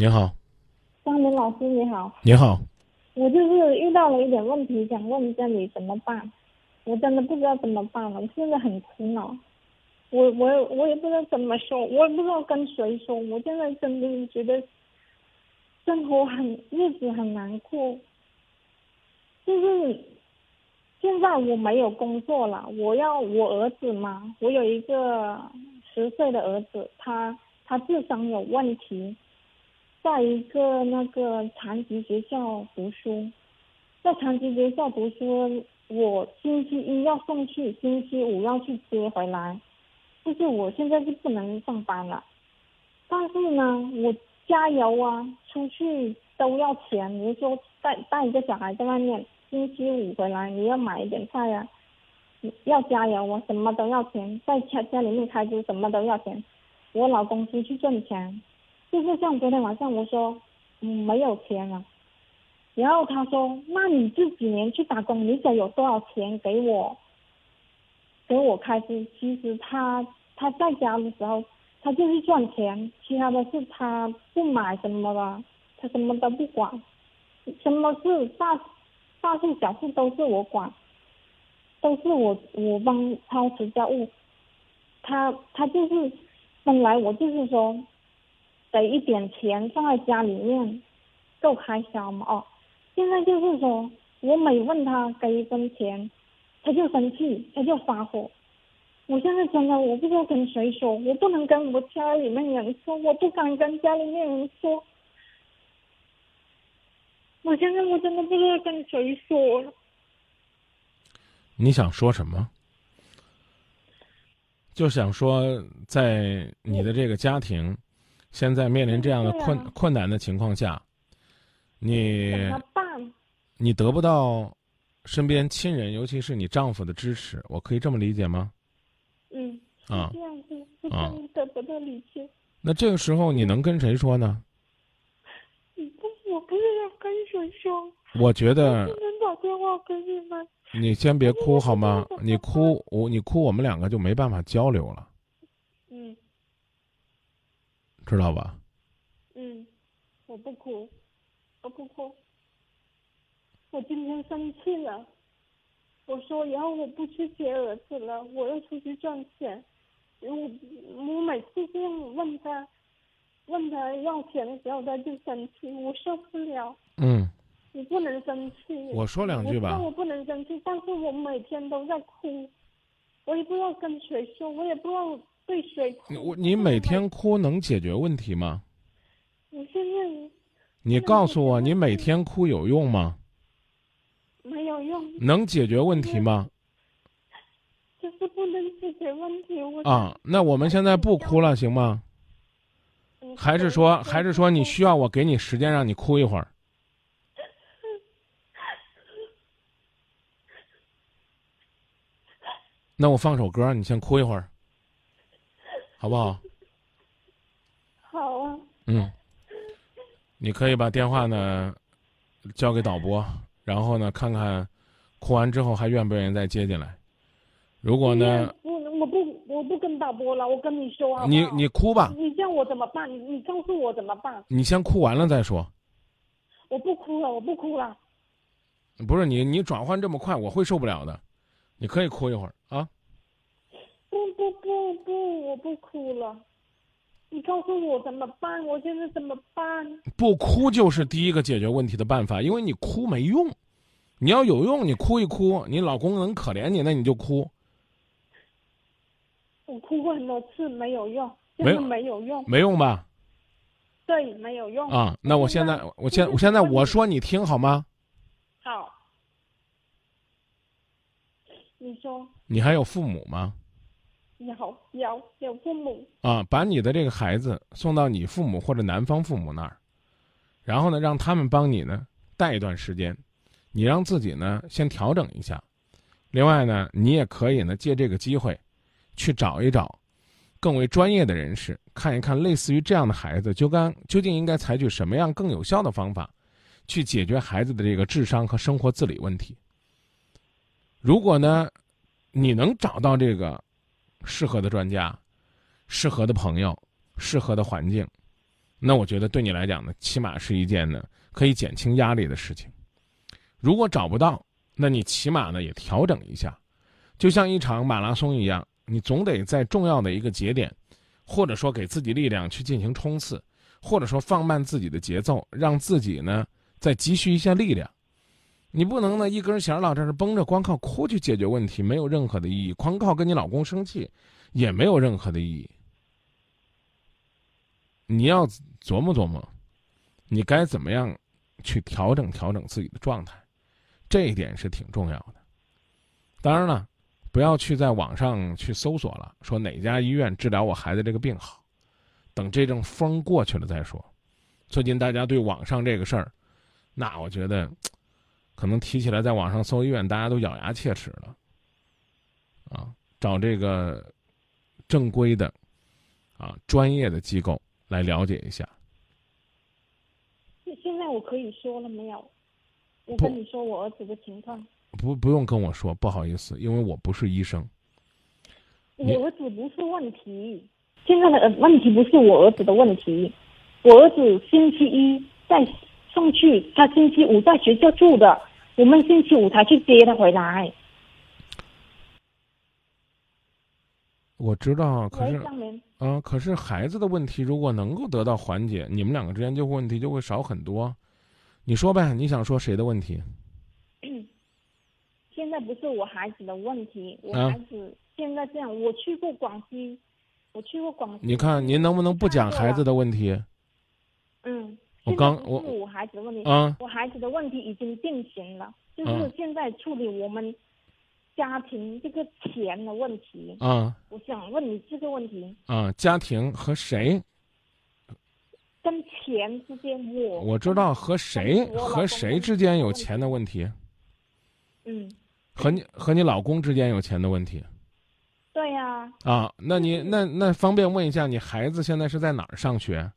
你好，张明老师你好，你好，我就是遇到了一点问题，想问一下你怎么办？我真的不知道怎么办了，我现在很苦恼，我我我也不知道怎么说，我也不知道跟谁说，我现在真的觉得生活很日子很难过，就是现在我没有工作了，我要我儿子嘛，我有一个十岁的儿子，他他智商有问题。在一个那个残疾学校读书，在残疾学校读书，我星期一要送去，星期五要去接回来，就是我现在是不能上班了。但是呢，我加油啊，出去都要钱。比如说带带一个小孩在外面，星期五回来你要买一点菜啊，要加油啊，什么都要钱，在家家里面开支什么都要钱。我老公出去挣钱。就是像昨天晚上我说，嗯，没有钱了，然后他说，那你这几年去打工，你得有多少钱给我，给我开支？其实他他在家的时候，他就是赚钱，其他的是他不买什么的，他什么都不管，什么事大大事小事都是我管，都是我我帮操持家务，他他就是本来我就是说。给一点钱放在家里面，够开销嘛？哦，现在就是说我每问他给一分钱，他就生气，他就发火。我现在真的我不知道跟谁说，我不能跟我家里面人说，我不敢跟家里面人说。我现在我真的不知道跟谁说了。你想说什么？就想说，在你的这个家庭。现在面临这样的困困难的情况下，你怎么办？你得不到身边亲人，尤其是你丈夫的支持，我可以这么理解吗？嗯。啊。这样子，啊。得不到理解。那这个时候你能跟谁说呢？我不知道跟谁说。我觉得。不能打电话给你们。你先别哭好吗？你哭，我你哭，我们两个就没办法交流了。知道吧？嗯，我不哭，我不哭。我今天生气了，我说以后我不去接儿子了，我要出去赚钱。我我每次这样问他，问他要钱的时候，他就生气，我受不了。嗯。我不能生气。我说两句吧。我我不能生气，但是我每天都在哭，我也不知道跟谁说，我也不知道。我你每天哭能解决问题吗？我现在。你告诉我，你每天哭有用吗？没有用。能解决问题吗？就是不能解决问题。啊，那我们现在不哭了，行吗？还是说，还是说你需要我给你时间让你哭一会儿？那我放首歌，你先哭一会儿。好不好？好啊。嗯，你可以把电话呢交给导播，然后呢看看哭完之后还愿不愿意再接进来。如果呢？我我不我不跟导播了，我跟你说啊。你你哭吧。你叫我怎么办？你你告诉我怎么办？你先哭完了再说。我不哭了，我不哭了。不是你你转换这么快，我会受不了的。你可以哭一会儿啊。我不哭了。你告诉我怎么办？我现在怎么办？不哭就是第一个解决问题的办法，因为你哭没用。你要有用，你哭一哭，你老公能可怜你，那你就哭。我哭过很多次，没有用，真的没有用。没用吧？对，没有用。啊，那我现在，我现我现在我说你听好吗？好。你说。你还有父母吗？有有有父母啊，把你的这个孩子送到你父母或者男方父母那儿，然后呢，让他们帮你呢带一段时间，你让自己呢先调整一下。另外呢，你也可以呢借这个机会，去找一找更为专业的人士，看一看类似于这样的孩子，究竟究竟应该采取什么样更有效的方法，去解决孩子的这个智商和生活自理问题。如果呢，你能找到这个。适合的专家，适合的朋友，适合的环境，那我觉得对你来讲呢，起码是一件呢可以减轻压力的事情。如果找不到，那你起码呢也调整一下，就像一场马拉松一样，你总得在重要的一个节点，或者说给自己力量去进行冲刺，或者说放慢自己的节奏，让自己呢再积蓄一下力量。你不能呢一根弦老在这绷着，光靠哭去解决问题没有任何的意义，光靠跟你老公生气也没有任何的意义。你要琢磨琢磨，你该怎么样去调整调整自己的状态，这一点是挺重要的。当然了，不要去在网上去搜索了，说哪家医院治疗我孩子这个病好，等这阵风过去了再说。最近大家对网上这个事儿，那我觉得。可能提起来，在网上搜医院，大家都咬牙切齿了。啊，找这个正规的、啊专业的机构来了解一下。现现在我可以说了没有？我跟你说我儿子的情况。不，不用跟我说，不好意思，因为我不是医生。我儿子不是问题，现在的问题不是我儿子的问题。我儿子星期一在送去，他星期五在学校住的。我们星期五才去接他回来。我知道，可是啊，可是孩子的问题如果能够得到缓解，你们两个之间就会问题就会少很多。你说呗，你想说谁的问题？现在不是我孩子的问题，我孩子现在这样。我去过广西，我去过广西。你看，您能不能不讲孩子的问题？嗯。我刚我我孩子的问题，啊，我孩子的问题已经定型了，就是现在处理我们家庭这个钱的问题。啊，我想问你这个问题。啊，家庭和谁？跟钱之间，我我知道和谁和谁之间有钱的问题。嗯。和你和你老公之间有钱的问题。对呀。啊，那你那那方便问一下，你孩子现在是在哪儿上学？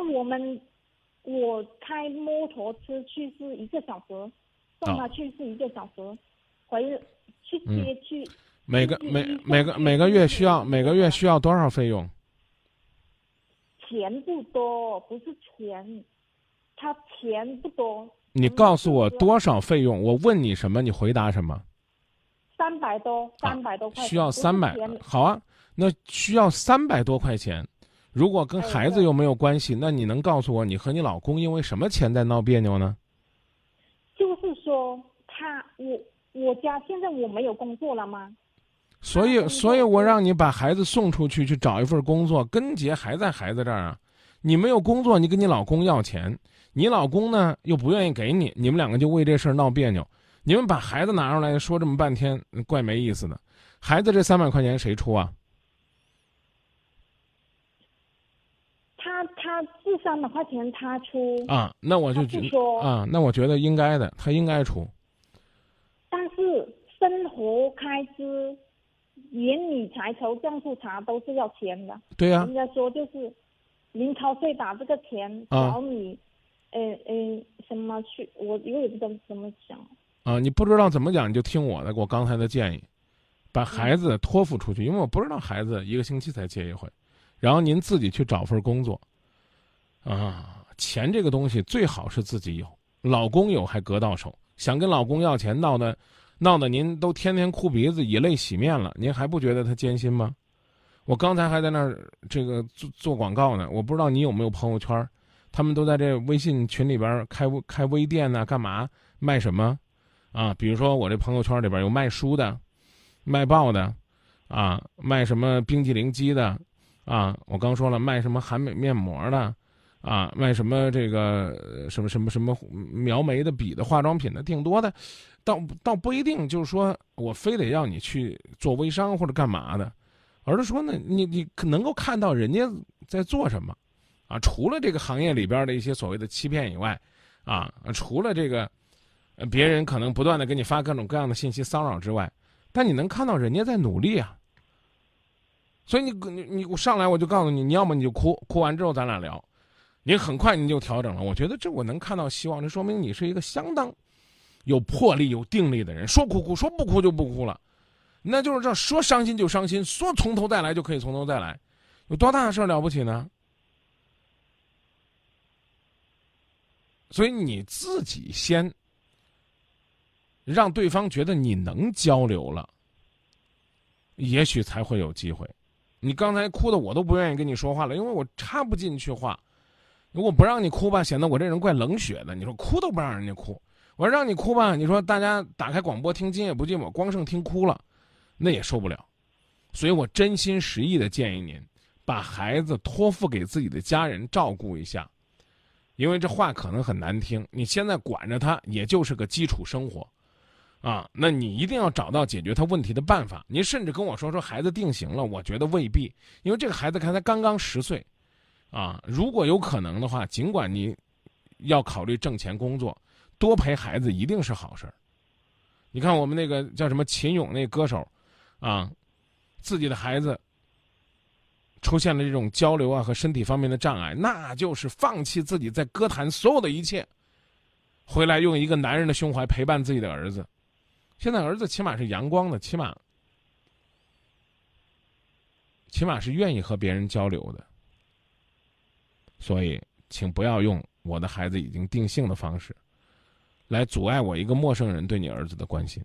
在我们，我开摩托车去是一个小时，送他去是一个小时，回去接去。每个每每个每个月需要每个月需要多少费用？钱不多，不是钱，他钱不多。你告诉我多少费用？我问你什么，你回答什么？三百多，三百多块。需要三百，好啊，那需要三百多块钱。如果跟孩子又没有关系，那你能告诉我，你和你老公因为什么钱在闹别扭呢？就是说，他我我家现在我没有工作了吗？所以，所以我让你把孩子送出去去找一份工作，根结还在孩子这儿啊。你没有工作，你跟你老公要钱，你老公呢又不愿意给你，你们两个就为这事儿闹别扭。你们把孩子拿出来说这么半天，怪没意思的。孩子这三百块钱谁出啊？他他这三百块钱他出啊，那我就觉啊，那我觉得应该的，他应该出。但是生活开支、连理财、筹账户查都是要钱的。对呀。人家说就是零超税打这个钱找你，呃呃，什么去？我我也不知道怎么讲。啊，你不知道怎么讲，你就听我的，我刚才的建议，把孩子托付出去，因为我不知道孩子一个星期才接一回。然后您自己去找份工作，啊，钱这个东西最好是自己有，老公有还隔到手，想跟老公要钱闹得，闹得您都天天哭鼻子以泪洗面了，您还不觉得他艰辛吗？我刚才还在那儿这个做做广告呢，我不知道你有没有朋友圈，他们都在这微信群里边开开微店呢，干嘛卖什么？啊，比如说我这朋友圈里边有卖书的，卖报的，啊，卖什么冰激凌机的。啊，我刚说了卖什么韩美面膜的，啊，卖什么这个什么什么什么描眉的笔的化妆品的挺多的，倒倒不一定就是说我非得要你去做微商或者干嘛的，而是说呢，你你能够看到人家在做什么，啊，除了这个行业里边的一些所谓的欺骗以外，啊，除了这个别人可能不断的给你发各种各样的信息骚扰之外，但你能看到人家在努力啊。所以你你你我上来我就告诉你，你要么你就哭，哭完之后咱俩聊，你很快你就调整了。我觉得这我能看到希望，这说明你是一个相当有魄力、有定力的人。说哭哭，说不哭就不哭了，那就是这说伤心就伤心，说从头再来就可以从头再来，有多大的事儿了不起呢？所以你自己先让对方觉得你能交流了，也许才会有机会。你刚才哭的我都不愿意跟你说话了，因为我插不进去话。如果不让你哭吧，显得我这人怪冷血的。你说哭都不让人家哭，我让你哭吧，你说大家打开广播听《今夜不寂寞》，光剩听哭了，那也受不了。所以我真心实意的建议您，把孩子托付给自己的家人照顾一下，因为这话可能很难听。你现在管着他，也就是个基础生活，啊，那你一定要找到解决他问题的办法。您甚至跟我说说孩子定型了，我觉得未必，因为这个孩子看他刚刚十岁。啊，如果有可能的话，尽管你要考虑挣钱工作，多陪孩子一定是好事儿。你看我们那个叫什么秦勇那歌手，啊，自己的孩子出现了这种交流啊和身体方面的障碍，那就是放弃自己在歌坛所有的一切，回来用一个男人的胸怀陪伴自己的儿子。现在儿子起码是阳光的，起码起码是愿意和别人交流的。所以，请不要用“我的孩子已经定性”的方式，来阻碍我一个陌生人对你儿子的关心。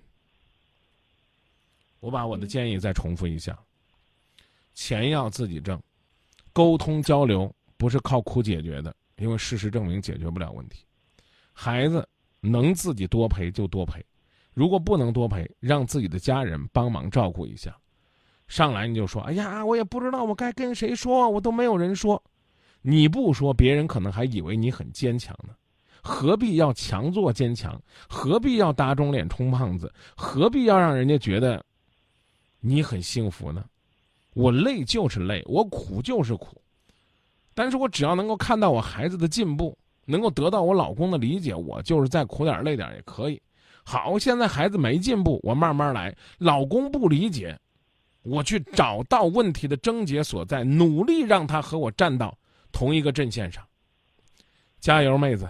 我把我的建议再重复一下：钱要自己挣，沟通交流不是靠哭解决的，因为事实证明解决不了问题。孩子能自己多陪就多陪，如果不能多陪，让自己的家人帮忙照顾一下。上来你就说：“哎呀，我也不知道我该跟谁说，我都没有人说。”你不说，别人可能还以为你很坚强呢。何必要强作坚强？何必要打肿脸充胖子？何必要让人家觉得你很幸福呢？我累就是累，我苦就是苦。但是我只要能够看到我孩子的进步，能够得到我老公的理解，我就是再苦点累点也可以。好，现在孩子没进步，我慢慢来。老公不理解，我去找到问题的症结所在，努力让他和我站到。同一个阵线上，加油，妹子！